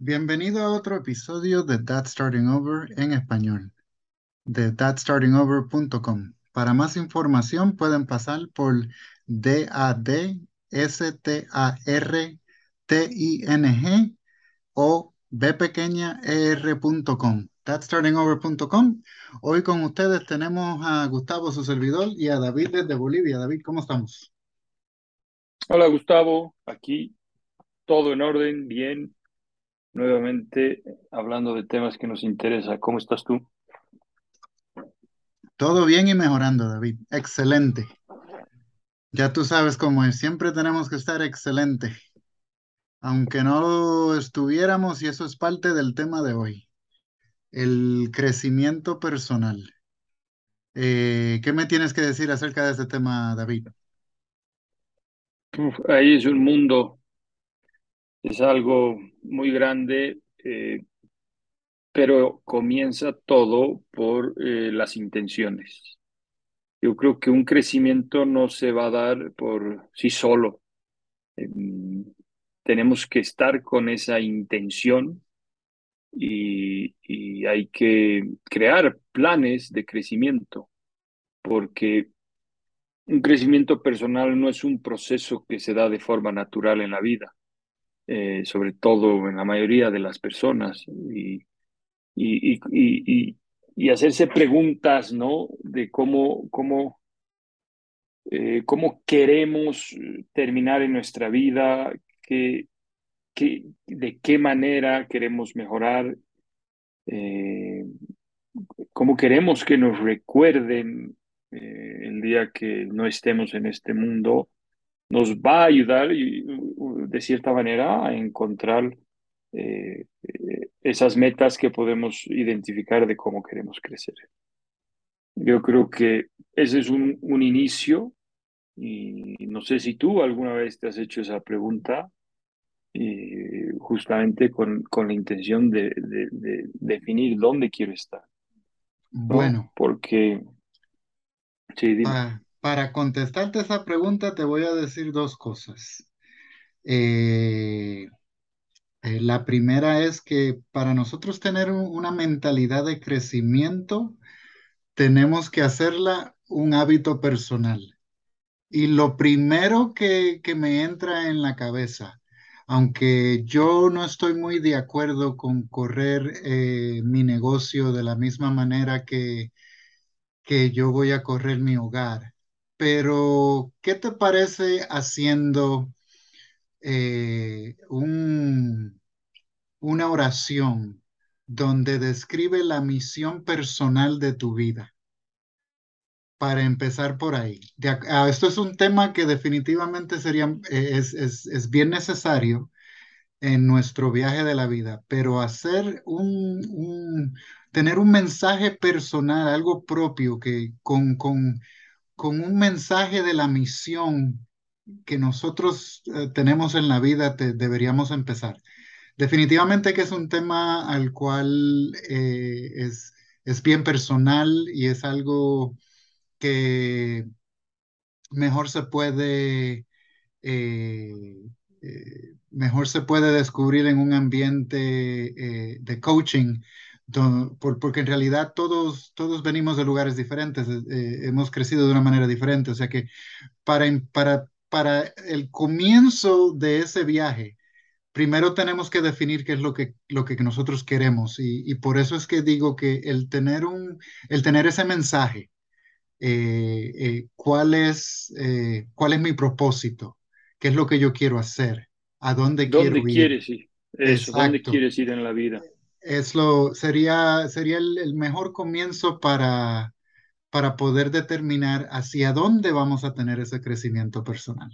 Bienvenido a otro episodio de That Starting Over en español, de thatstartingover.com. Para más información pueden pasar por D-A-D-S-T-A-R-T-I-N-G o bpequeñaer.com, thatstartingover.com. Hoy con ustedes tenemos a Gustavo, su servidor, y a David desde Bolivia. David, ¿cómo estamos? Hola Gustavo, aquí todo en orden, bien. Nuevamente hablando de temas que nos interesa. ¿Cómo estás tú? Todo bien y mejorando, David. Excelente. Ya tú sabes cómo es. Siempre tenemos que estar excelente. Aunque no lo estuviéramos, y eso es parte del tema de hoy. El crecimiento personal. Eh, ¿qué me tienes que decir acerca de este tema, David? Uf, ahí es un mundo, es algo muy grande, eh, pero comienza todo por eh, las intenciones. Yo creo que un crecimiento no se va a dar por sí solo. Em, tenemos que estar con esa intención y, y hay que crear planes de crecimiento, porque un crecimiento personal no es un proceso que se da de forma natural en la vida, eh, sobre todo en la mayoría de las personas. Y, y, y, y, hacerse preguntas, ¿no? De cómo, cómo, eh, cómo queremos terminar en nuestra vida, de qué manera queremos mejorar, eh, cómo queremos que nos recuerden eh, el día que no estemos en este mundo, nos va a ayudar de cierta manera a encontrar eh, esas metas que podemos identificar de cómo queremos crecer. Yo creo que ese es un, un inicio y no sé si tú alguna vez te has hecho esa pregunta y justamente con, con la intención de, de, de definir dónde quiero estar. ¿no? Bueno, Porque, sí, dime. pa- para contestarte esa pregunta te voy a decir dos cosas. Eh, eh, la primera es que para nosotros tener un- una mentalidad de crecimiento, tenemos que hacerla un hábito personal. Y lo primero que, que me entra en la cabeza, aunque yo no estoy muy de acuerdo con correr eh, mi negocio de la misma manera que, que yo voy a correr mi hogar, pero ¿qué te parece haciendo eh, un, una oración donde describe la misión personal de tu vida? para empezar por ahí. Ah, esto es un tema que definitivamente sería, eh, es, es, es bien necesario en nuestro viaje de la vida, pero hacer un, un- tener un mensaje personal, algo propio, que con, con, con un mensaje de la misión que nosotros eh, tenemos en la vida, deberíamos empezar. Definitivamente que es un tema al cual eh, es, es bien personal y es algo que mejor se puede, eh, mejor se puede descubrir en un ambiente de coaching, porque en realidad todos, todos venimos de lugares diferentes, eh, eh, hemos crecido de una manera diferente, o sea que para, para, para el comienzo de ese viaje, primero tenemos que definir qué es lo que, lo que nosotros queremos y, y por eso es que digo que el tener un, el tener ese mensaje, eh, eh, cuál es, eh, cuál es mi propósito, qué es lo que yo quiero hacer, a dónde ¿Dónde quiero ir. quieres ir? Eso, ¿dónde quieres ir en la vida? Es lo, sería, sería el, el mejor comienzo para, para poder determinar hacia dónde vamos a tener ese crecimiento personal.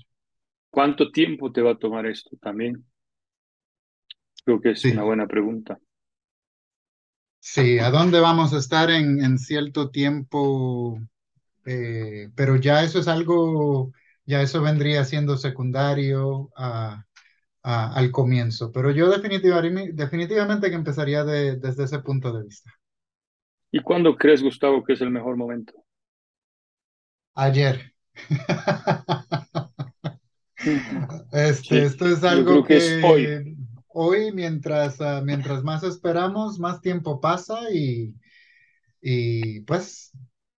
¿Cuánto tiempo te va a tomar esto también? Creo que es una buena pregunta. sí, a dónde vamos a estar en, en cierto tiempo, eh, pero ya eso es algo, ya eso vendría siendo secundario a a- al comienzo, pero yo definitivamente, definitivamente que empezaría de- desde ese punto de vista. ¿Y cuándo crees, Gustavo, que es el mejor momento? Ayer. Este, Sí, esto es algo creo que es hoy. que hoy mientras, ah, mientras más esperamos, más tiempo pasa y, y pues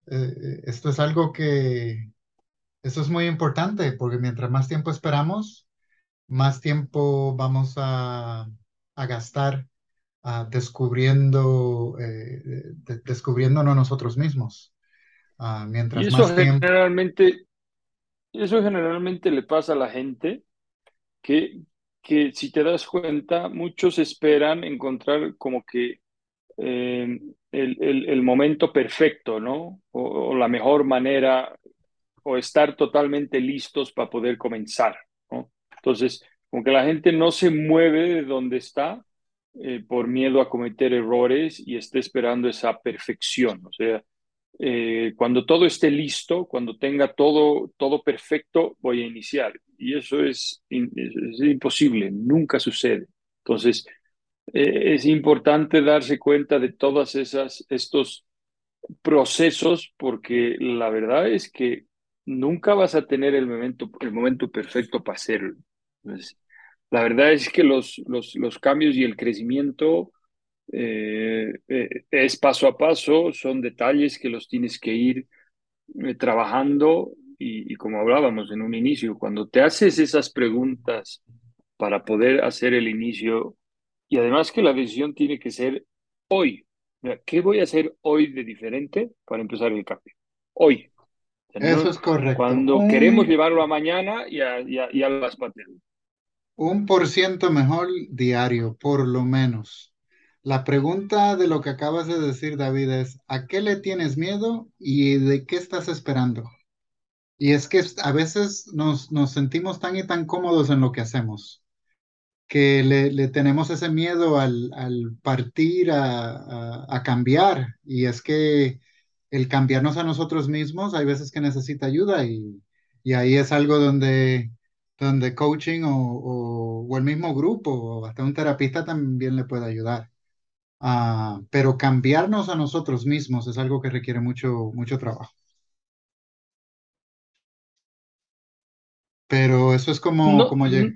eh, esto es algo que, esto es muy importante porque mientras más tiempo esperamos, más tiempo vamos a, a gastar ah, descubriendo, eh, de- descubriéndonos nosotros mismos. Ah, Y mientras eso más tiempo, generalmente, eso generalmente le pasa a la gente que, que si te das cuenta, muchos esperan encontrar como que eh, el, el- el momento perfecto, ¿no? O, o la mejor manera, o estar totalmente listos para poder comenzar, ¿no? Entonces, como que la gente no se mueve de donde está eh, por miedo a cometer errores y está esperando esa perfección. O sea, eh, cuando todo esté listo, cuando tenga todo, todo perfecto, voy a iniciar. Y eso es, imposible, nunca sucede. Entonces, eh, es importante darse cuenta de todas esas, estos procesos, porque la verdad es que nunca vas a tener el momento, el momento perfecto para hacerlo. La verdad es que los, los, los cambios y el crecimiento eh, eh, es paso a paso, son detalles que los tienes que ir eh, trabajando y, y como hablábamos en un inicio, cuando te haces esas preguntas para poder hacer el inicio y además que la decisión tiene que ser hoy. ¿Qué voy a hacer hoy de diferente para empezar el cambio? Hoy. O sea, eso no- es correcto. cuando queremos llevarlo a mañana, ya, ya, ya las pateas. Un por ciento mejor diario, por lo menos. La pregunta de lo que acabas de decir, David, es ¿a qué le tienes miedo y de qué estás esperando? Y es que a veces nos, nos sentimos tan y tan cómodos en lo que hacemos que le, le tenemos ese miedo al, al partir a, a- cambiar. Y es que el cambiarnos a nosotros mismos hay veces que necesita ayuda y, y ahí es algo donde, donde coaching o, o, o el mismo grupo o hasta un terapista también le puede ayudar. Ah, pero cambiarnos a nosotros mismos es algo que requiere mucho, mucho trabajo. Pero eso es como, No, como llega.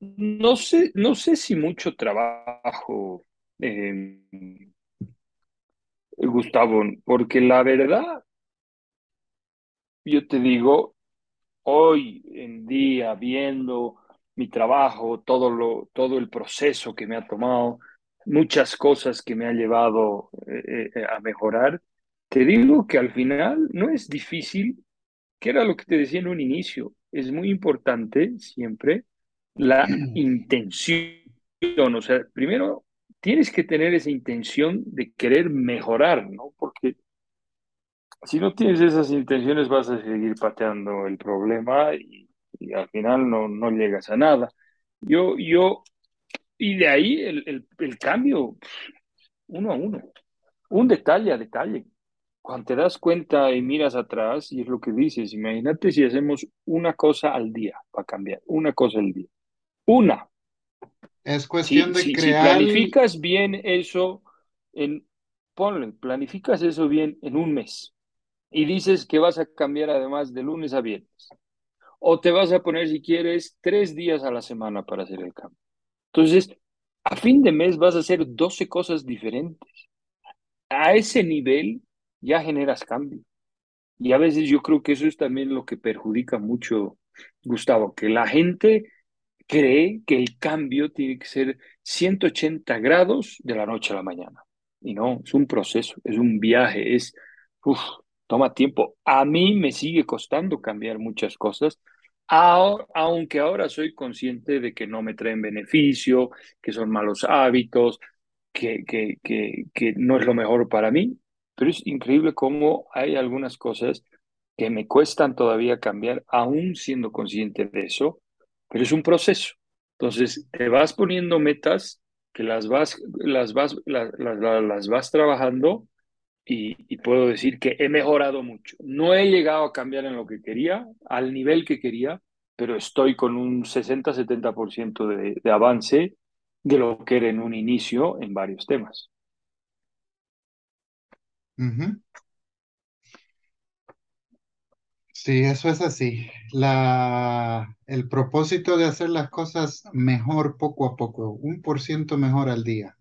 no sé, no sé si mucho trabajo, eh, Gustavo, porque la verdad, yo te digo, hoy en día, viendo mi trabajo, todo lo, todo el proceso que me ha tomado, muchas cosas que me ha llevado eh, eh, a mejorar, te digo que al final no es difícil, que era lo que te decía en un inicio, es muy importante siempre la intención, o sea, primero tienes que tener esa intención de querer mejorar, ¿no? Porque si no tienes esas intenciones, vas a seguir pateando el problema y, y al final no, no llegas a nada. Yo, yo, y de ahí el, el, el cambio, uno a uno, un detalle a detalle. Cuando te das cuenta y miras atrás, y es lo que dices, imagínate si hacemos una cosa al día para cambiar, una cosa al día. Una. Es cuestión Si, de si, si crear, planificas bien eso, en, ponle, planificas eso bien en un mes y dices que vas a cambiar además de lunes a viernes. O te vas a poner, si quieres, tres días a la semana para hacer el cambio. Entonces, a fin de mes vas a hacer 12 cosas diferentes. A ese nivel ya generas cambio. Y a veces yo creo que eso es también lo que perjudica mucho, Gustavo, que la gente cree que el cambio tiene que ser 180 grados de la noche a la mañana. Y no, es un proceso, es un viaje, es, uf, toma tiempo. A mí me sigue costando cambiar muchas cosas, aunque ahora soy consciente de que no me traen beneficio, que son malos hábitos, que, que, que, que no es lo mejor para mí, pero es increíble cómo hay algunas cosas que me cuestan todavía cambiar, aún siendo consciente de eso pero es un proceso. Entonces, te vas poniendo metas que las vas, las vas, la- la- la- las vas trabajando y, puedo decir que he mejorado mucho. No he llegado a cambiar en lo que quería, al nivel que quería, pero estoy con un 60-70% de, de avance de lo que era en un inicio en varios temas. Sí, eso es así. La, el propósito de hacer las cosas mejor poco a poco, un por ciento mejor al día,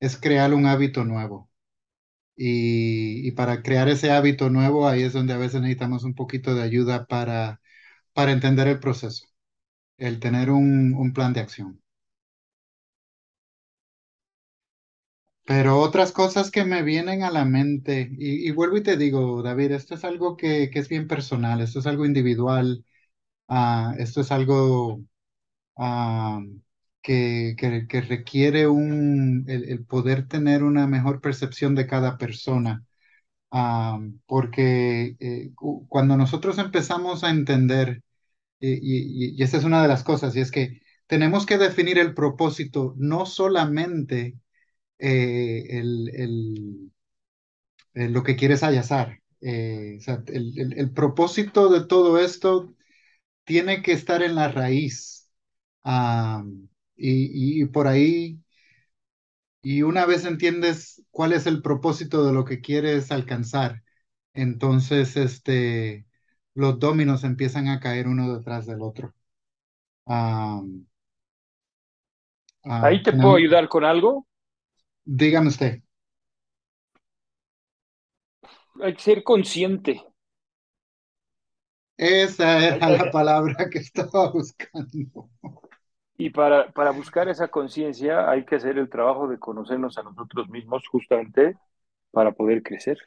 es crear un hábito nuevo. Y, y para crear ese hábito nuevo, ahí es donde a veces necesitamos un poquito de ayuda para, para entender el proceso, el tener un, un plan de acción. Pero otras cosas que me vienen a la mente, y, y vuelvo y te digo, David, esto es algo que, que es bien personal, esto es algo individual, ah, esto es algo ah, que, que- requiere un, el, poder tener una mejor percepción de cada persona, Ah, porque eh, cu- cuando nosotros empezamos a entender, y, y, y esa es una de las cosas, y es que tenemos que definir el propósito no solamente eh, el, el- eh, lo que quieres hallar. Eh, o el, propósito de todo esto tiene que estar en la raíz. Ah, y, y- y por ahí, y una vez entiendes cuál es el propósito de lo que quieres alcanzar, entonces este, los dominos empiezan a caer uno detrás del otro. Ah, ah, Ahí te puedo ayudar con algo. dígame usted, Hay que ser consciente. esa era la palabra que estaba buscando. Y para, para buscar esa conciencia hay que hacer el trabajo de conocernos a nosotros mismos justamente para poder crecer,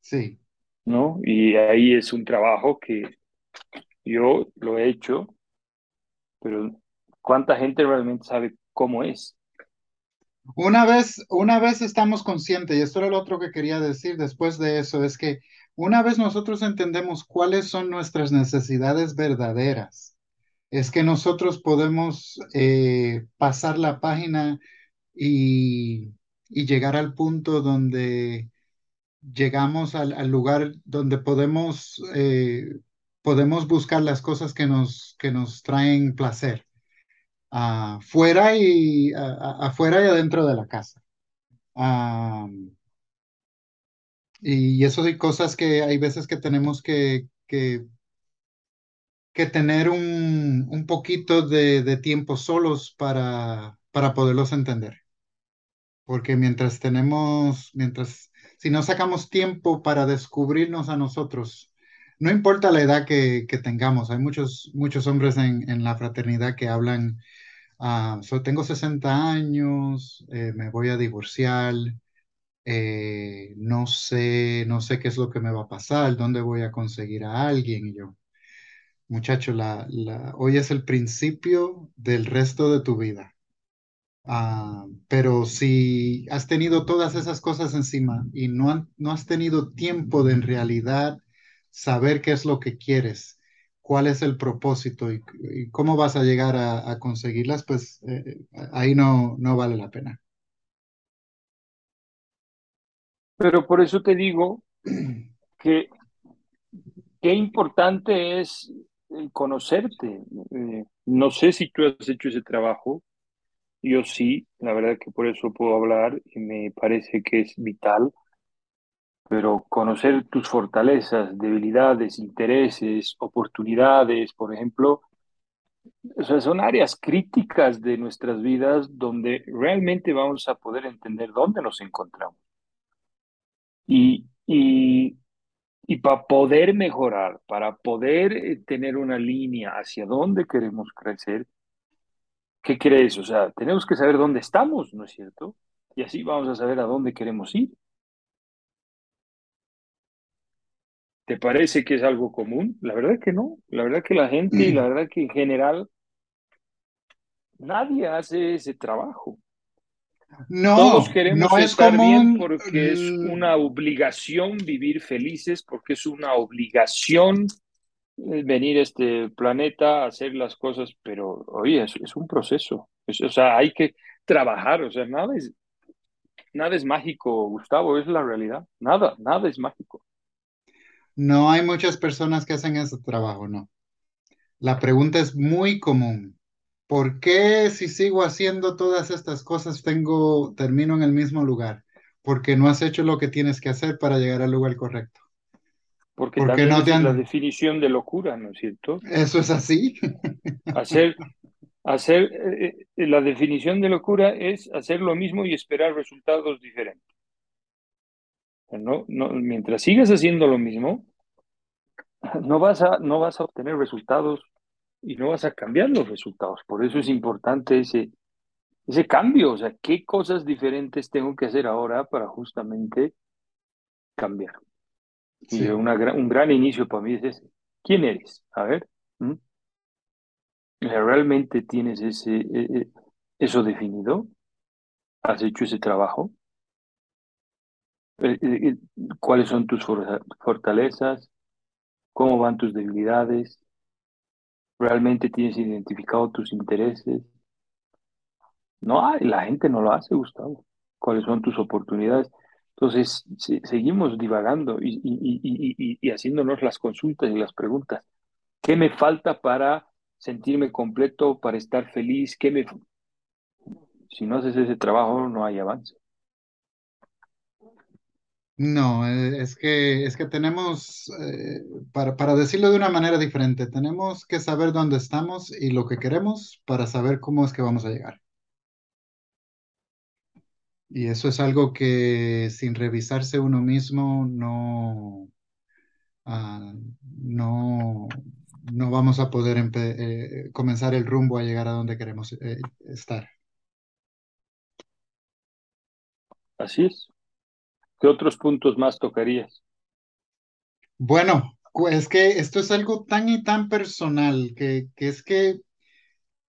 Sí. ¿no? Y ahí es un trabajo que yo lo he hecho, pero ¿cuánta gente realmente sabe cómo es? Una vez, una vez estamos conscientes, y esto era lo otro que quería decir después de eso, es que una vez nosotros entendemos cuáles son nuestras necesidades verdaderas, es que nosotros podemos eh, pasar la página y, llegar al punto donde llegamos al, lugar donde podemos, eh, podemos buscar las cosas que nos, que nos traen placer, afuera y, afuera y adentro de la casa. Ah, y eso hay cosas que hay veces que tenemos que, que tener un, un poquito de, de tiempo solos para, para poderlos entender. Porque mientras tenemos, mientras, si no sacamos tiempo para descubrirnos a nosotros, no importa la edad que, que tengamos, hay muchos, muchos hombres en, en la fraternidad que hablan, ah, so, tengo 60 años, eh, me voy a divorciar, eh, no sé, no sé qué es lo que me va a pasar, dónde voy a conseguir a alguien. Y yo, muchacho, la, la, hoy es el principio del resto de tu vida. Ah, pero si has tenido todas esas cosas encima y no, han- no has tenido tiempo de en realidad saber qué es lo que quieres, cuál es el propósito y, cómo vas a llegar a, conseguirlas, pues eh, ahí no, no vale la pena. Pero por eso te digo que qué importante es conocerte. Eh, no sé si tú has hecho ese trabajo, yo sí, la verdad que por eso puedo hablar y me parece que es vital, pero conocer tus fortalezas, debilidades, intereses, oportunidades, por ejemplo, o son áreas críticas de nuestras vidas donde realmente vamos a poder entender dónde nos encontramos. Y, y Y para poder mejorar, para poder eh, tener una línea hacia dónde queremos crecer, ¿qué crees? O sea, tenemos que saber dónde estamos, ¿no es cierto? Y así vamos a saber a dónde queremos ir. ¿Te parece que es algo común? La verdad que no. La verdad que la gente y la verdad que en general nadie hace ese trabajo. Todos No, queremos no es estar bien común. porque es l- una obligación vivir felices, porque es una obligación eh, venir a este planeta a hacer las cosas, pero oye, es, es un proceso. Es- o sea, hay que trabajar, o sea, nada es, nada es mágico, Gustavo, es la realidad. Nada, nada es mágico. No hay muchas personas que hacen ese trabajo, no. La pregunta es muy común. ¿Por qué si sigo haciendo todas estas cosas tengo, termino en el mismo lugar? Porque no has hecho lo que tienes que hacer para llegar al lugar correcto. porque ¿Por qué también no te esa es la han... definición de locura, ¿no es cierto? Eso es así. Hacer, hacer, eh, eh, la definición de locura es hacer lo mismo y esperar resultados diferentes. No, no, mientras sigas haciendo lo mismo, no vas a, no vas a obtener resultados y no vas a cambiar los resultados. Por eso es importante ese, ese cambio, o sea, qué cosas diferentes tengo que hacer ahora para justamente cambiar. Y Sí. una, gra- un gran inicio para mí es ese. ¿Quién eres? A ver, ¿realmente tienes ese, eh, eh, eso definido? ¿Has hecho ese trabajo? Eh, eh, eh, ¿Cuáles son tus for- fortalezas? ¿Cómo van tus debilidades? ¿Realmente tienes identificado tus intereses? No hay, la gente no lo hace, Gustavo. ¿Cuáles son tus oportunidades? Entonces, se- seguimos divagando y, y, y, y, y haciéndonos las consultas y las preguntas. ¿Qué me falta para sentirme completo, para estar feliz? ¿Qué me... Si no haces ese trabajo, no hay avance. No, eh, es que, es que tenemos, eh, para, para decirlo de una manera diferente, tenemos que saber dónde estamos y lo que queremos para saber cómo es que vamos a llegar. Y eso es algo que sin revisarse uno mismo no, ah, no, no vamos a poder eh, comenzar el rumbo a llegar a donde queremos eh, estar. Así es. ¿Qué otros puntos más tocarías? Bueno, es que esto es algo tan y tan personal que, que es que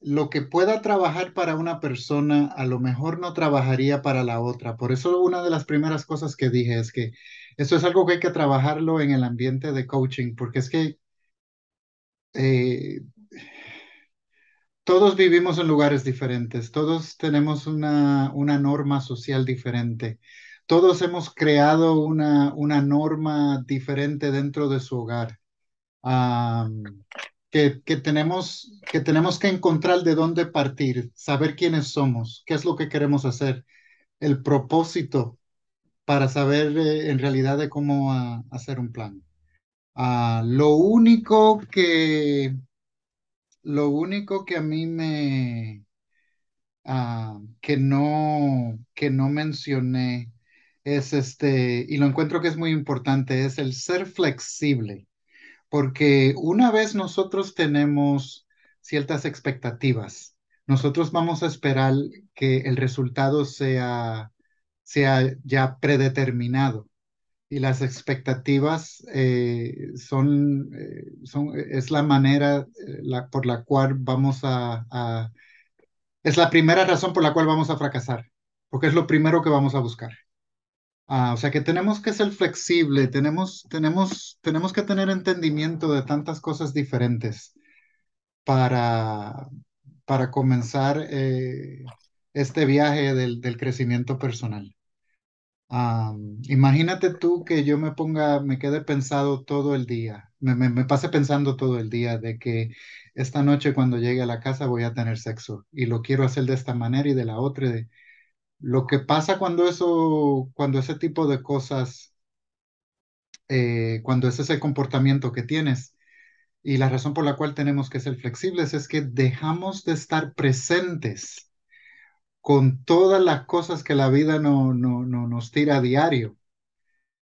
lo que pueda trabajar para una persona a lo mejor no trabajaría para la otra. Por eso una de las primeras cosas que dije es que esto es algo que hay que trabajarlo en el ambiente de coaching, porque es que eh, todos vivimos en lugares diferentes, todos tenemos una, una norma social diferente, todos hemos creado una, una norma diferente dentro de su hogar. Que, que tenemos, que tenemos que encontrar de dónde partir, saber quiénes somos, qué es lo que queremos hacer, el propósito para saber eh, en realidad de cómo ah, hacer un plan. Ah, lo único que, lo único que a mí me, ah, que no, que no mencioné es este, y lo encuentro que es muy importante, es el ser flexible. Porque una vez nosotros tenemos ciertas expectativas, nosotros vamos a esperar que el resultado sea, sea ya predeterminado. Y las expectativas eh, son, eh, son, es la manera eh, la- por la cual vamos a, a- es la primera razón por la cual vamos a fracasar, porque es lo primero que vamos a buscar. Ah, o sea que tenemos que ser flexible, tenemos, tenemos, tenemos que tener entendimiento de tantas cosas diferentes para, para comenzar eh, este viaje del, del crecimiento personal. Ah, imagínate tú que yo me ponga, me quede pensado todo el día, me, me, me pase pensando todo el día de que esta noche cuando llegue a la casa voy a tener sexo y lo quiero hacer de esta manera y de la otra. de- Lo que pasa cuando eso, cuando ese tipo de cosas eh, cuando ese es el comportamiento que tienes. Y la razón por la cual tenemos que ser flexibles es que dejamos de estar presentes con todas las cosas que la vida no, no, no nos tira a diario.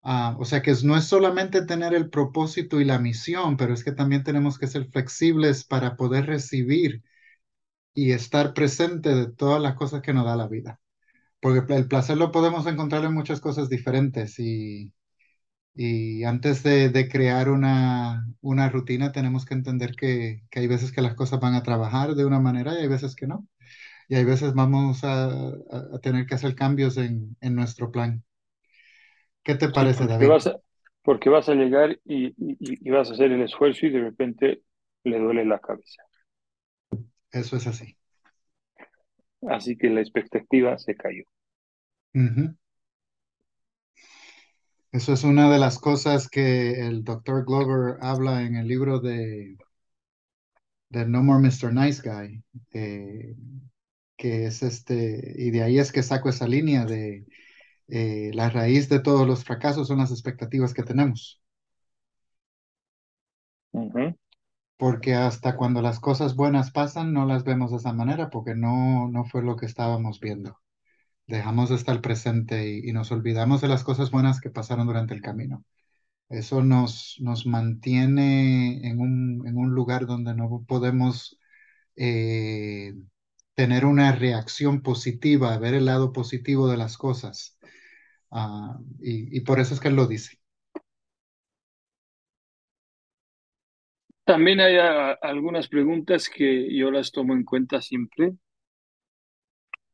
Ah, o sea que no es solamente tener el propósito y la misión, pero es que también tenemos que ser flexibles para poder recibir y estar presente de todas las cosas que nos da la vida. Porque el placer lo podemos encontrar en muchas cosas diferentes y, Y antes de, de crear una, una rutina, tenemos que entender que, que hay veces que las cosas van a trabajar de una manera y hay veces que no. Y hay veces vamos a, a- tener que hacer cambios en, en nuestro plan. ¿Qué te Sí, parece, porque David? vas a, porque vas a llegar y, y, y vas a hacer el esfuerzo y de repente le duele la cabeza. Eso es así. Así que la expectativa se cayó. Eso es una de las cosas que el doctor Glover habla en el libro de, de No More Mr. Nice Guy, eh, que es este, y de ahí es que saco esa línea de eh, la raíz de todos los fracasos son las expectativas que tenemos. Porque hasta cuando las cosas buenas pasan no las vemos de esa manera, porque no, no fue lo que estábamos viendo. Dejamos de estar presente y, nos olvidamos de las cosas buenas que pasaron durante el camino. Eso nos, nos mantiene en un, en un lugar donde no podemos eh, tener una reacción positiva, ver el lado positivo de las cosas. Ah, y, y por eso es que él lo dice. También hay a- algunas preguntas que yo las tomo en cuenta siempre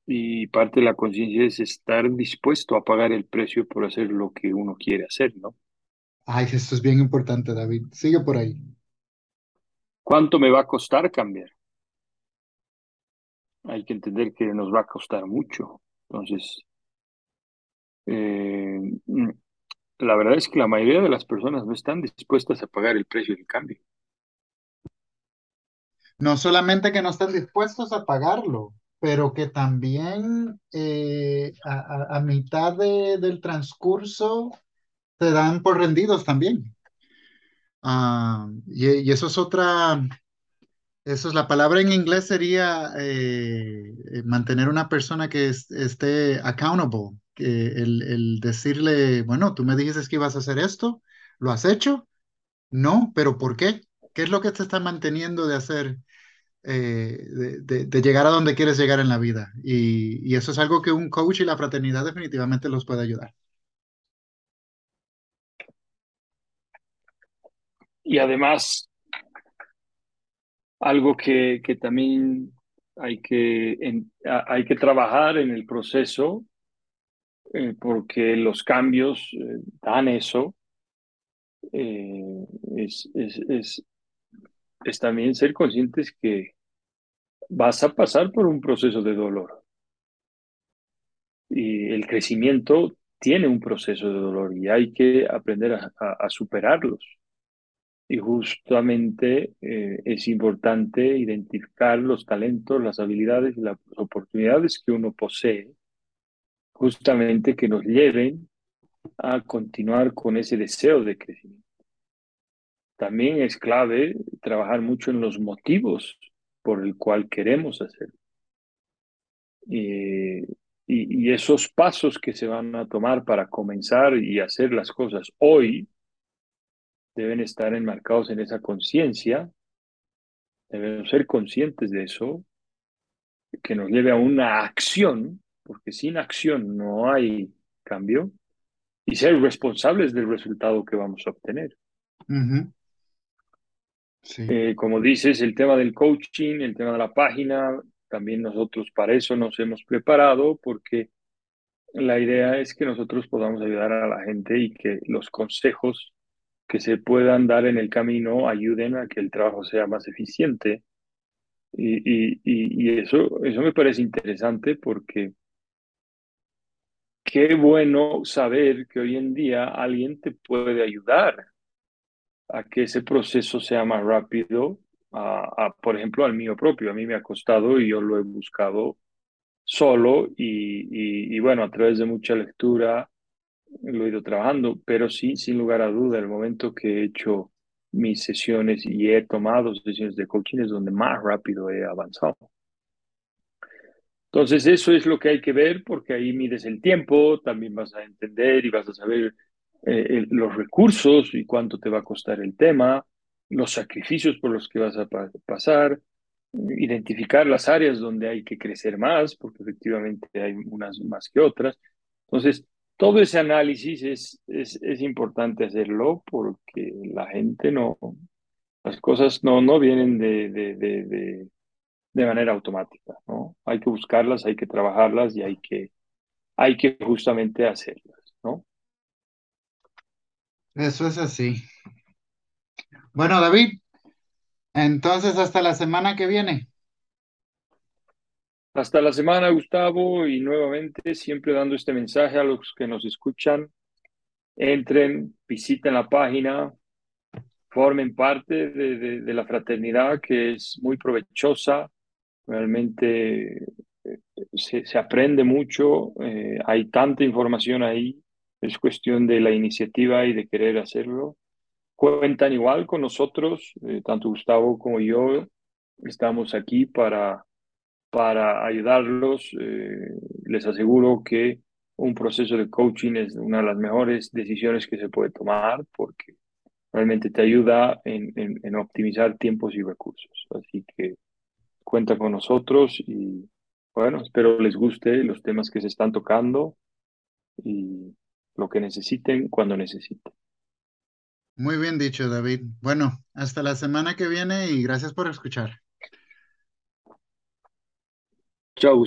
y parte de la conciencia es estar dispuesto a pagar el precio por hacer lo que uno quiere hacer, ¿no? Ay, esto es bien importante, David. Sigue por ahí. ¿Cuánto me va a costar cambiar? Hay que entender que nos va a costar mucho. Entonces, eh, mm, la verdad es que la mayoría de las personas no están dispuestas a pagar el precio del cambio. No solamente que no están dispuestos a pagarlo, pero que también eh, a, a- mitad de- del transcurso se dan por rendidos también. Ah, y, y eso es otra, eso es la palabra en inglés sería eh, eh, mantener una persona que es- esté accountable, el, el decirle, bueno, tú me dijiste que ibas a hacer esto, ¿lo has hecho? No, pero ¿por qué? ¿Qué es lo que te está manteniendo de hacer? Eh, de, llegar a donde quieres llegar en la vida. Y, eso es algo que un coach y la fraternidad definitivamente los puede ayudar. Y además, algo que, también hay que, hay que trabajar en el proceso, eh, porque los cambios eh, dan eso, es, es, es, es también ser conscientes que vas a pasar por un proceso de dolor. Y el crecimiento tiene un proceso de dolor y hay que aprender a, superarlos. Y justamente eh, es importante identificar los talentos, las habilidades y las oportunidades que uno posee, justamente que nos lleven a continuar con ese deseo de crecimiento. También es clave trabajar mucho en los motivos por el cual queremos hacerlo. Y, y, esos pasos que se van a tomar para comenzar y hacer las cosas hoy deben estar enmarcados en esa conciencia, debemos ser conscientes de eso, que nos lleve a una acción, porque sin acción no hay cambio, y ser responsables del resultado que vamos a obtener. Ujú. Eh, como dices, el tema del coaching, el tema de la página, también nosotros para eso nos hemos preparado, porque la idea es que nosotros podamos ayudar a la gente y que los consejos que se puedan dar en el camino ayuden a que el trabajo sea más eficiente. Y, y eso, eso me parece interesante porque qué bueno saber que hoy en día alguien te puede ayudar a que ese proceso sea más rápido, a, a, por ejemplo, al mío propio. A mí me ha costado y yo lo he buscado solo y, y, y bueno, a través de mucha lectura lo he ido trabajando, pero sí, sin lugar a duda, el momento que he hecho mis sesiones y he tomado sesiones de coaching es donde más rápido he avanzado. Entonces, eso es lo que hay que ver porque ahí mides el tiempo, también vas a entender y vas a saber eh, los recursos y cuánto te va a costar el tema, los sacrificios por los que vas a pa- pasar, identificar las áreas donde hay que crecer más, porque efectivamente hay unas más que otras. Entonces, todo ese análisis es, es, es importante hacerlo porque la gente no, las cosas no, no vienen de, de, de, de, de manera automática, ¿no? Hay que buscarlas, hay que trabajarlas y hay que, hay que justamente hacerlas. Eso es así. Bueno, David, entonces hasta la semana que viene. Hasta la semana, Gustavo, y nuevamente siempre dando este mensaje a los que nos escuchan. Entren, visiten la página, formen parte de, de, la fraternidad que es muy provechosa. Realmente eh, se, se aprende mucho, eh, hay tanta información ahí, es cuestión de la iniciativa y de querer hacerlo. cuentan igual con nosotros, eh, tanto Gustavo como yo, estamos aquí para, para ayudarlos. Eh, les aseguro que un proceso de coaching es una de las mejores decisiones que se puede tomar porque realmente te ayuda en, en, optimizar tiempos y recursos. Así que cuenta con nosotros y bueno, espero les guste los temas que se están tocando y lo que necesiten cuando necesiten. Muy bien dicho, David. Bueno, hasta la semana que viene y gracias por escuchar. Chao.